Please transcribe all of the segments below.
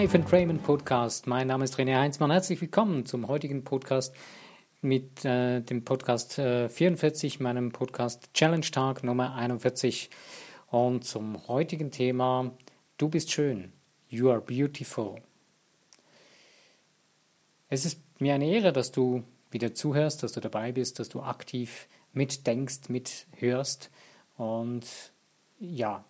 Life and Raymond Podcast. Mein Name ist René Heinzmann. Herzlich willkommen zum heutigen Podcast mit äh, dem Podcast äh, 44, meinem Podcast Challenge Tag Nummer 41 und zum heutigen Thema Du bist schön. You are beautiful. Es ist mir eine Ehre, dass du wieder zuhörst, dass du dabei bist, dass du aktiv mitdenkst, mithörst und ja,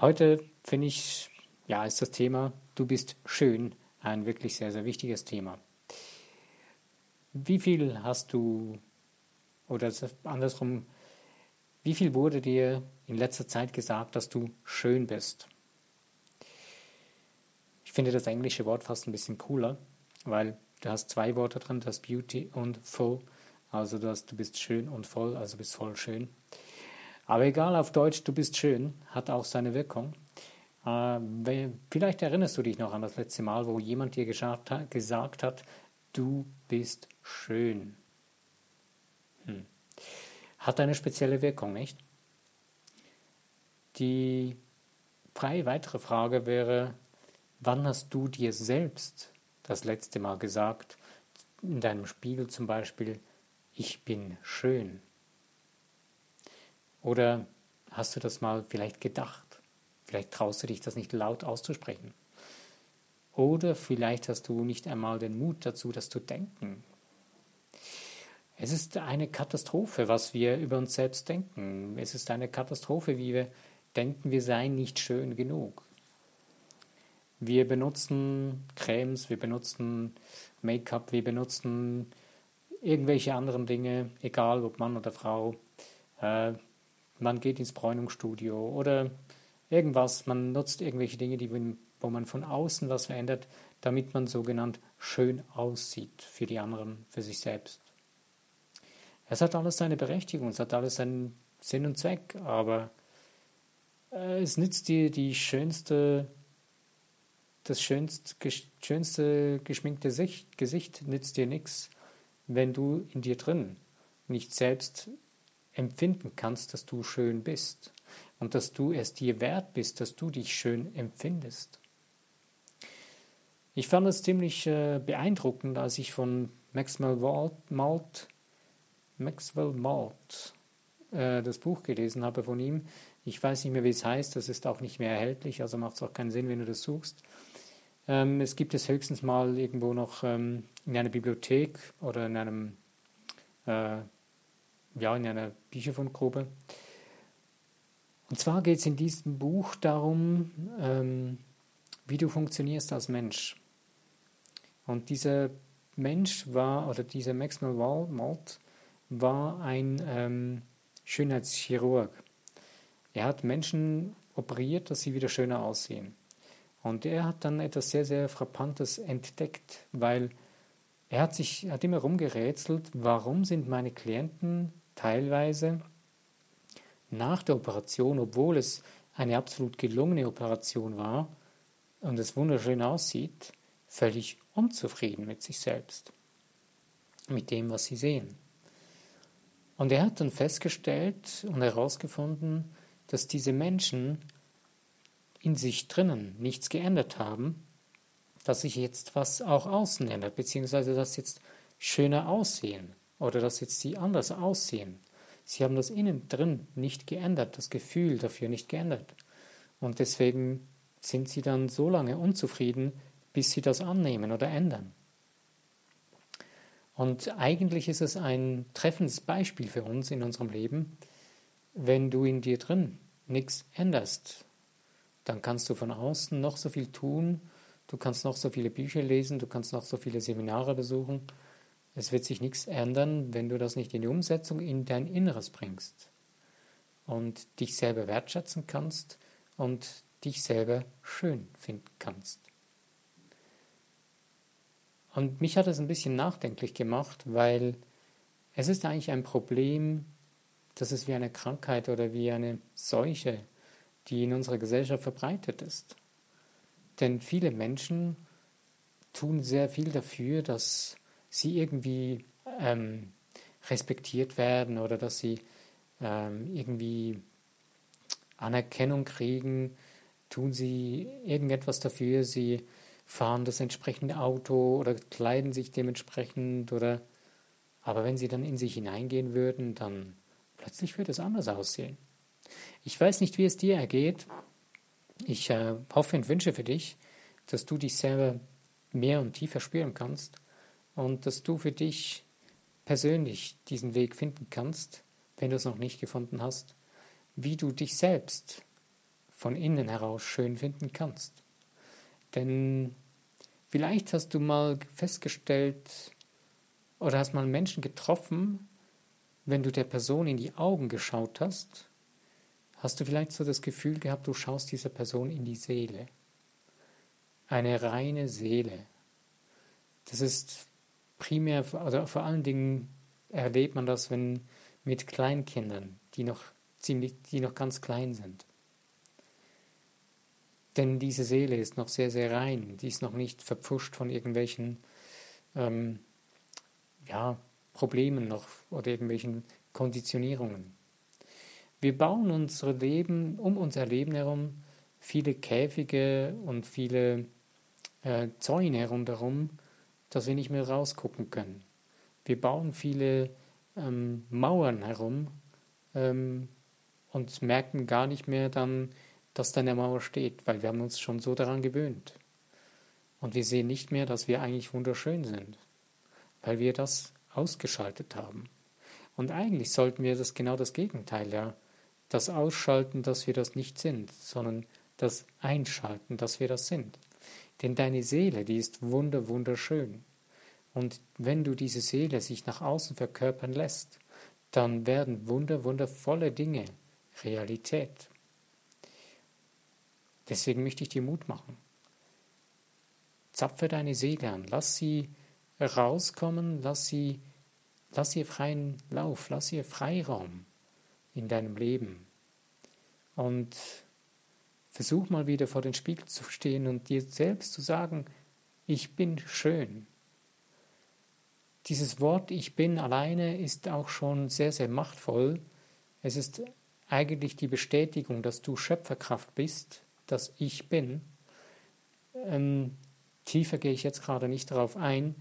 heute finde ich ja, ist das Thema Du bist schön ein wirklich sehr, sehr wichtiges Thema. Wie viel hast du, oder andersrum, wie viel wurde dir in letzter Zeit gesagt, dass du schön bist? Ich finde das englische Wort fast ein bisschen cooler, weil du hast zwei Worte drin, das Beauty und Full. Also du, hast, du bist schön und voll, also bist voll schön. Aber egal, auf Deutsch, du bist schön, hat auch seine Wirkung. Äh, vielleicht erinnerst du dich noch an das letzte Mal, wo jemand dir gesagt hat, du bist schön. Hm. Hat eine spezielle Wirkung, nicht? Die freie weitere Frage wäre, wann hast du dir selbst das letzte Mal gesagt, in deinem Spiegel zum Beispiel, ich bin schön? Oder hast du das mal vielleicht gedacht? Vielleicht traust du dich das nicht laut auszusprechen. Oder vielleicht hast du nicht einmal den Mut dazu, das zu denken. Es ist eine Katastrophe, was wir über uns selbst denken. Es ist eine Katastrophe, wie wir denken, wir seien nicht schön genug. Wir benutzen Cremes, wir benutzen Make-up, wir benutzen irgendwelche anderen Dinge, egal ob Mann oder Frau. Äh, man geht ins Bräunungsstudio oder irgendwas, man nutzt irgendwelche Dinge, die, wo man von außen was verändert, damit man sogenannt schön aussieht für die anderen, für sich selbst. Es hat alles seine Berechtigung, es hat alles seinen Sinn und Zweck, aber äh, es nützt dir die schönste, das schönste, schönste geschminkte Sicht, Gesicht nützt dir nichts, wenn du in dir drin nicht selbst empfinden kannst, dass du schön bist und dass du es dir wert bist, dass du dich schön empfindest. Ich fand es ziemlich äh, beeindruckend, als ich von Maxwell Malt, Maxwell Malt äh, das Buch gelesen habe von ihm. Ich weiß nicht mehr, wie es heißt, das ist auch nicht mehr erhältlich, also macht es auch keinen Sinn, wenn du das suchst. Ähm, es gibt es höchstens mal irgendwo noch ähm, in einer Bibliothek oder in einem äh, ja, in einer Bücherfundgrube. Und zwar geht es in diesem Buch darum, ähm, wie du funktionierst als Mensch. Und dieser Mensch war, oder dieser Maxwell Malt war ein ähm, Schönheitschirurg. Er hat Menschen operiert, dass sie wieder schöner aussehen. Und er hat dann etwas sehr, sehr Frappantes entdeckt, weil er hat sich hat immer rumgerätselt, warum sind meine Klienten teilweise nach der Operation, obwohl es eine absolut gelungene Operation war und es wunderschön aussieht, völlig unzufrieden mit sich selbst, mit dem, was sie sehen. Und er hat dann festgestellt und herausgefunden, dass diese Menschen in sich drinnen nichts geändert haben, dass sich jetzt was auch außen ändert, beziehungsweise dass jetzt schöner aussehen oder dass jetzt sie anders aussehen. Sie haben das innen drin nicht geändert, das Gefühl dafür nicht geändert. Und deswegen sind sie dann so lange unzufrieden, bis sie das annehmen oder ändern. Und eigentlich ist es ein treffendes Beispiel für uns in unserem Leben, wenn du in dir drin nichts änderst, dann kannst du von außen noch so viel tun, du kannst noch so viele Bücher lesen, du kannst noch so viele Seminare besuchen, es wird sich nichts ändern, wenn du das nicht in die Umsetzung in dein Inneres bringst und dich selber wertschätzen kannst und dich selber schön finden kannst. Und mich hat es ein bisschen nachdenklich gemacht, weil es ist eigentlich ein Problem, dass es wie eine Krankheit oder wie eine Seuche, die in unserer Gesellschaft verbreitet ist. Denn viele Menschen tun sehr viel dafür, dass sie irgendwie ähm, respektiert werden oder dass sie ähm, irgendwie Anerkennung kriegen tun sie irgendetwas dafür, sie fahren das entsprechende Auto oder kleiden sich dementsprechend oder aber wenn sie dann in sich hineingehen würden, dann plötzlich würde es anders aussehen. Ich weiß nicht, wie es dir ergeht. Ich äh, hoffe und wünsche für dich, dass du dich selber mehr und tiefer spüren kannst und dass du für dich persönlich diesen Weg finden kannst, wenn du es noch nicht gefunden hast, wie du dich selbst von innen heraus schön finden kannst. Denn vielleicht hast du mal festgestellt oder hast mal einen Menschen getroffen, wenn du der Person in die Augen geschaut hast, hast du vielleicht so das Gefühl gehabt, du schaust dieser Person in die Seele. Eine reine Seele. Das ist primär, also vor allen Dingen erlebt man das, wenn mit Kleinkindern, die noch ziemlich, die noch ganz klein sind. Denn diese Seele ist noch sehr, sehr rein, die ist noch nicht verpfuscht von irgendwelchen ähm, ja, Problemen noch oder irgendwelchen Konditionierungen. Wir bauen unser Leben, um unser Leben herum, viele Käfige und viele äh, Zäune herumherum, dass wir nicht mehr rausgucken können. Wir bauen viele ähm, Mauern herum ähm, und merken gar nicht mehr dann, dass da eine Mauer steht, weil wir haben uns schon so daran gewöhnt. Und wir sehen nicht mehr, dass wir eigentlich wunderschön sind, weil wir das ausgeschaltet haben. Und eigentlich sollten wir das genau das Gegenteil, ja, das ausschalten, dass wir das nicht sind, sondern das einschalten, dass wir das sind. Denn deine Seele, die ist wunder, wunderschön. Und wenn du diese Seele sich nach außen verkörpern lässt, dann werden wunder, wundervolle Dinge Realität. Deswegen möchte ich dir Mut machen. Zapfe deine Seele an, lass sie rauskommen, lass sie, lass ihr freien Lauf, lass ihr Freiraum in deinem Leben. Und versuch mal wieder vor den Spiegel zu stehen und dir selbst zu sagen, ich bin schön. Dieses Wort Ich bin alleine ist auch schon sehr, sehr machtvoll. Es ist eigentlich die Bestätigung, dass du Schöpferkraft bist, dass ich bin. Ähm, tiefer gehe ich jetzt gerade nicht darauf ein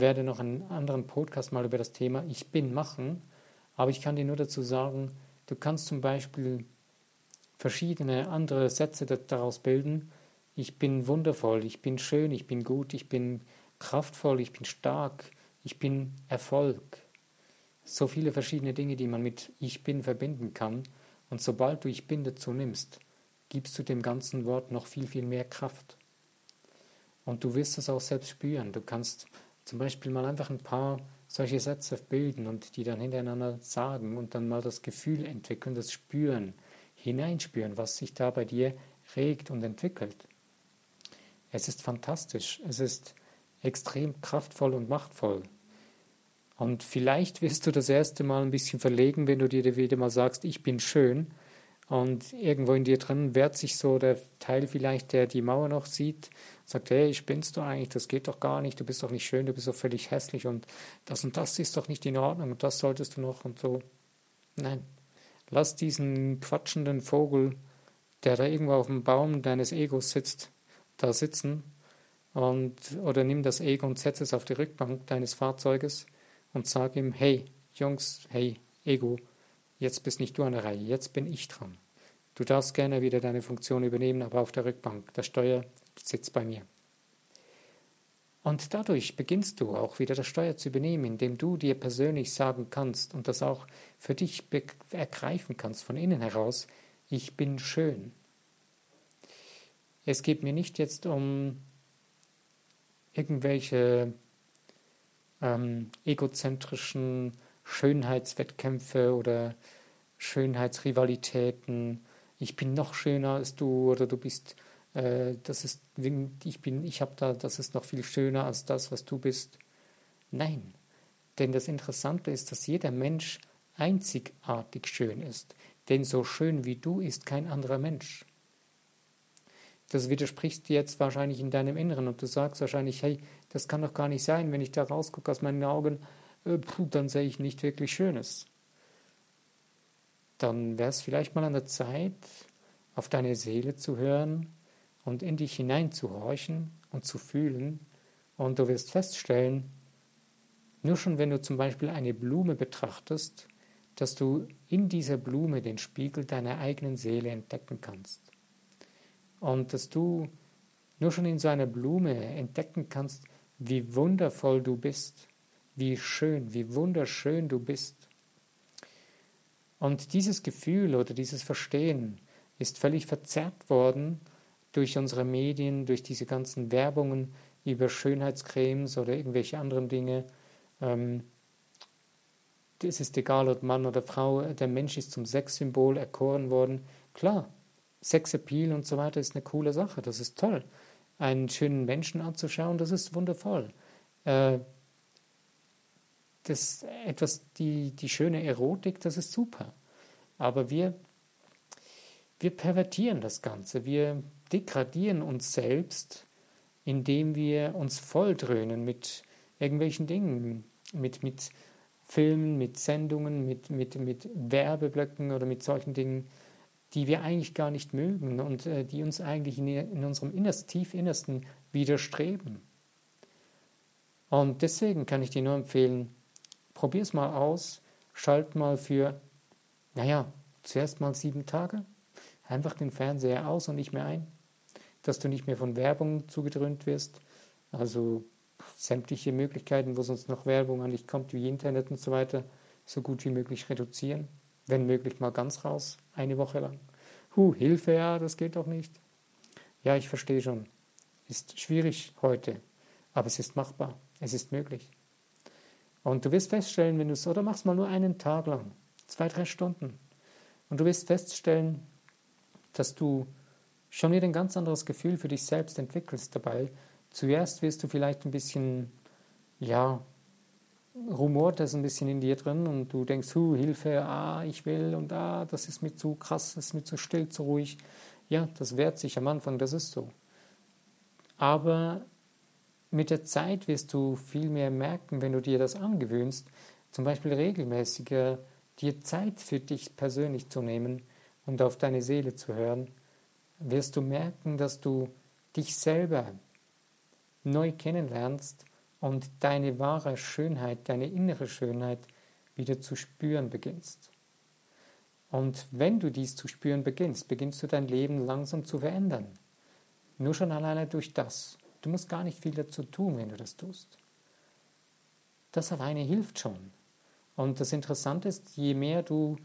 werde noch einen anderen Podcast mal über das Thema Ich bin machen, aber ich kann dir nur dazu sagen, du kannst zum Beispiel verschiedene andere Sätze daraus bilden. Ich bin wundervoll, ich bin schön, ich bin gut, ich bin kraftvoll, ich bin stark, ich bin Erfolg. So viele verschiedene Dinge, die man mit Ich bin verbinden kann. Und sobald du Ich bin dazu nimmst, gibst du dem ganzen Wort noch viel, viel mehr Kraft. Und du wirst es auch selbst spüren. Du kannst zum Beispiel mal einfach ein paar solche Sätze bilden und die dann hintereinander sagen und dann mal das Gefühl entwickeln, das Spüren, hineinspüren, was sich da bei dir regt und entwickelt. Es ist fantastisch, es ist extrem kraftvoll und machtvoll. Und vielleicht wirst du das erste Mal ein bisschen verlegen, wenn du dir wieder mal sagst, ich bin schön und irgendwo in dir drin wehrt sich so der Teil vielleicht, der die Mauer noch sieht, sagt, hey, spinnst du eigentlich, das geht doch gar nicht, du bist doch nicht schön, du bist doch völlig hässlich und das und das ist doch nicht in Ordnung und das solltest du noch und so. Nein, lass diesen quatschenden Vogel, der da irgendwo auf dem Baum deines Egos sitzt, da sitzen und oder nimm das Ego und setz es auf die Rückbank deines Fahrzeuges und sag ihm, hey, Jungs, hey, Ego, Jetzt bist nicht du an der Reihe, jetzt bin ich dran. Du darfst gerne wieder deine Funktion übernehmen, aber auf der Rückbank. Der Steuer sitzt bei mir. Und dadurch beginnst du auch wieder das Steuer zu übernehmen, indem du dir persönlich sagen kannst und das auch für dich ergreifen kannst von innen heraus, ich bin schön. Es geht mir nicht jetzt um irgendwelche ähm, egozentrischen Schönheitswettkämpfe oder Schönheitsrivalitäten. Ich bin noch schöner als du oder du bist, das ist, ich bin, ich habe da, das ist noch viel schöner als das, was du bist. Nein, denn das Interessante ist, dass jeder Mensch einzigartig schön ist. Denn so schön wie du ist kein anderer Mensch. Das widerspricht dir jetzt wahrscheinlich in deinem Inneren und du sagst wahrscheinlich, hey, das kann doch gar nicht sein, wenn ich da rausgucke aus meinen Augen, äh, dann sehe ich nicht wirklich Schönes. Dann wäre es vielleicht mal an der Zeit, auf deine Seele zu hören und in dich hineinzuhorchen und zu fühlen. Und du wirst feststellen, nur schon wenn du zum Beispiel eine Blume betrachtest, dass du in dieser Blume den Spiegel deiner eigenen Seele entdecken kannst. Und dass du nur schon in so einer Blume entdecken kannst, wie wundervoll du bist, wie schön, wie wunderschön du bist. Und dieses Gefühl oder dieses Verstehen ist völlig verzerrt worden durch unsere Medien, durch diese ganzen Werbungen über Schönheitscremes oder irgendwelche anderen Dinge. Ähm, es ist egal, ob Mann oder Frau, der Mensch ist zum Sexsymbol erkoren worden. Klar, Sexappeal und so weiter ist eine coole Sache, das ist toll. Einen schönen Menschen anzuschauen, das ist wundervoll. Äh, das etwas, die, die schöne Erotik, das ist super. Aber wir, wir pervertieren das Ganze. Wir degradieren uns selbst, indem wir uns volldröhnen mit irgendwelchen Dingen, mit, mit Filmen, mit Sendungen, mit, mit, mit Werbeblöcken oder mit solchen Dingen, die wir eigentlich gar nicht mögen und äh, die uns eigentlich in, in unserem Innerst, tief Innersten widerstreben. Und deswegen kann ich dir nur empfehlen, probier es mal aus, schalt mal für, naja, zuerst mal sieben Tage, einfach den Fernseher aus und nicht mehr ein, dass du nicht mehr von Werbung zugedröhnt wirst, also sämtliche Möglichkeiten, wo sonst noch Werbung an dich kommt, wie Internet und so weiter, so gut wie möglich reduzieren, wenn möglich mal ganz raus, eine Woche lang. Huh, Hilfe, ja, das geht doch nicht. Ja, ich verstehe schon. Ist schwierig heute, aber es ist machbar, es ist möglich. Und du wirst feststellen, wenn du es, oder machst mal nur einen Tag lang, zwei, drei Stunden. Und du wirst feststellen, dass du schon wieder ein ganz anderes Gefühl für dich selbst entwickelst dabei. Zuerst wirst du vielleicht ein bisschen, ja, rumort das ein bisschen in dir drin und du denkst, hu, Hilfe, ah, ich will und ah, das ist mir zu krass, das ist mir zu still, zu ruhig. Ja, das wehrt sich am Anfang, das ist so. Aber mit der Zeit wirst du viel mehr merken, wenn du dir das angewöhnst, zum Beispiel regelmäßiger dir Zeit für dich persönlich zu nehmen und auf deine Seele zu hören, wirst du merken, dass du dich selber neu kennenlernst und deine wahre Schönheit, deine innere Schönheit wieder zu spüren beginnst. Und wenn du dies zu spüren beginnst, beginnst du dein Leben langsam zu verändern. Nur schon alleine durch das. Du musst gar nicht viel dazu tun, wenn du das tust. Das alleine hilft schon. Und das Interessante ist, je mehr du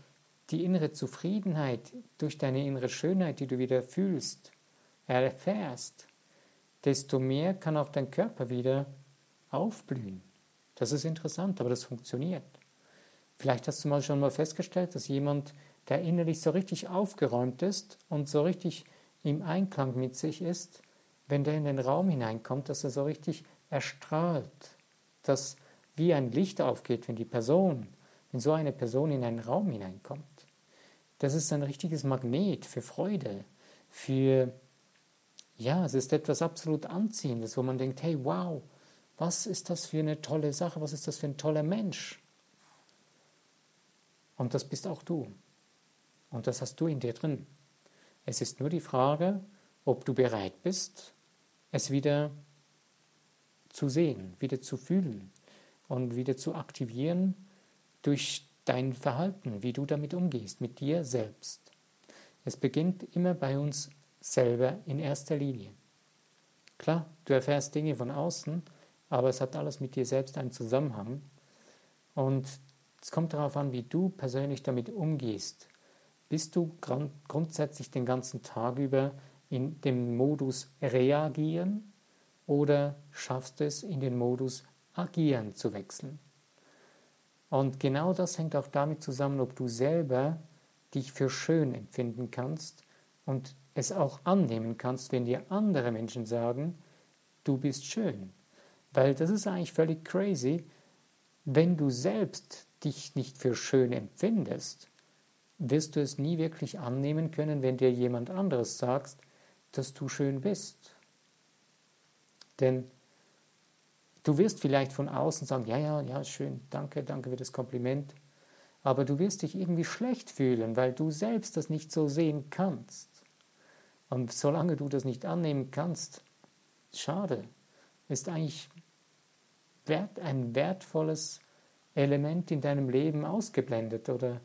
die innere Zufriedenheit durch deine innere Schönheit, die du wieder fühlst, erfährst, desto mehr kann auch dein Körper wieder aufblühen. Das ist interessant, aber das funktioniert. Vielleicht hast du mal schon mal festgestellt, dass jemand, der innerlich so richtig aufgeräumt ist und so richtig im Einklang mit sich ist, wenn der in den Raum hineinkommt, dass er so richtig erstrahlt, dass wie ein Licht aufgeht, wenn die Person, wenn so eine Person in einen Raum hineinkommt. Das ist ein richtiges Magnet für Freude, für, ja, es ist etwas absolut Anziehendes, wo man denkt, hey, wow, was ist das für eine tolle Sache, was ist das für ein toller Mensch? Und das bist auch du. Und das hast du in dir drin. Es ist nur die Frage, ob du bereit bist, es wieder zu sehen, wieder zu fühlen und wieder zu aktivieren durch dein Verhalten, wie du damit umgehst, mit dir selbst. Es beginnt immer bei uns selber in erster Linie. Klar, du erfährst Dinge von außen, aber es hat alles mit dir selbst einen Zusammenhang. Und es kommt darauf an, wie du persönlich damit umgehst. Bist du grundsätzlich den ganzen Tag über in dem Modus reagieren oder schaffst du es in den Modus agieren zu wechseln. Und genau das hängt auch damit zusammen, ob du selber dich für schön empfinden kannst und es auch annehmen kannst, wenn dir andere Menschen sagen, du bist schön. Weil das ist eigentlich völlig crazy, wenn du selbst dich nicht für schön empfindest, wirst du es nie wirklich annehmen können, wenn dir jemand anderes sagt, dass du schön bist. Denn du wirst vielleicht von außen sagen, ja, ja, ja, schön, danke, danke für das Kompliment. Aber du wirst dich irgendwie schlecht fühlen, weil du selbst das nicht so sehen kannst. Und solange du das nicht annehmen kannst, schade, ist eigentlich wert, ein wertvolles Element in deinem Leben ausgeblendet oder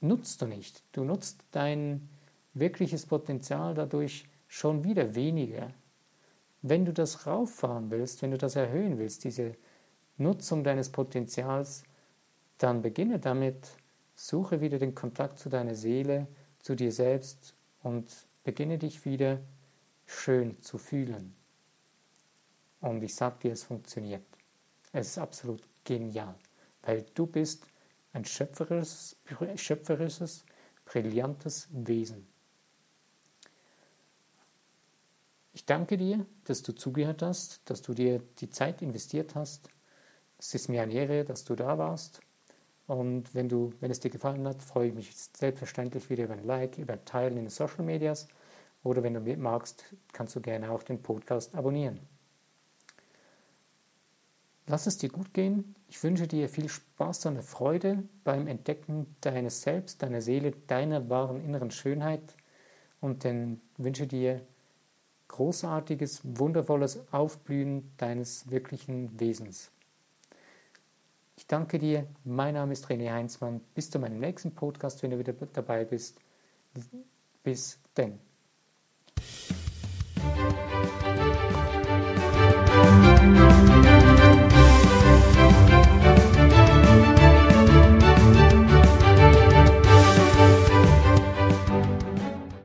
nutzt du nicht. Du nutzt dein wirkliches Potenzial dadurch schon wieder weniger. Wenn du das rauffahren willst, wenn du das erhöhen willst, diese Nutzung deines Potenzials, dann beginne damit, suche wieder den Kontakt zu deiner Seele, zu dir selbst und beginne dich wieder schön zu fühlen. Und ich sage dir, es funktioniert. Es ist absolut genial, weil du bist ein schöpferisches, schöpferisches brillantes Wesen. Ich danke dir, dass du zugehört hast, dass du dir die Zeit investiert hast. Es ist mir eine Ehre, dass du da warst. Und wenn, du, wenn es dir gefallen hat, freue ich mich selbstverständlich wieder über ein Like, über ein Teilen in den Social Medias. Oder wenn du magst, kannst du gerne auch den Podcast abonnieren. Lass es dir gut gehen. Ich wünsche dir viel Spaß und Freude beim Entdecken deines Selbst, deiner Seele, deiner wahren inneren Schönheit und dann wünsche dir großartiges, wundervolles Aufblühen deines wirklichen Wesens. Ich danke dir. Mein Name ist René Heinzmann. Bis zu meinem nächsten Podcast, wenn du wieder dabei bist. Bis denn.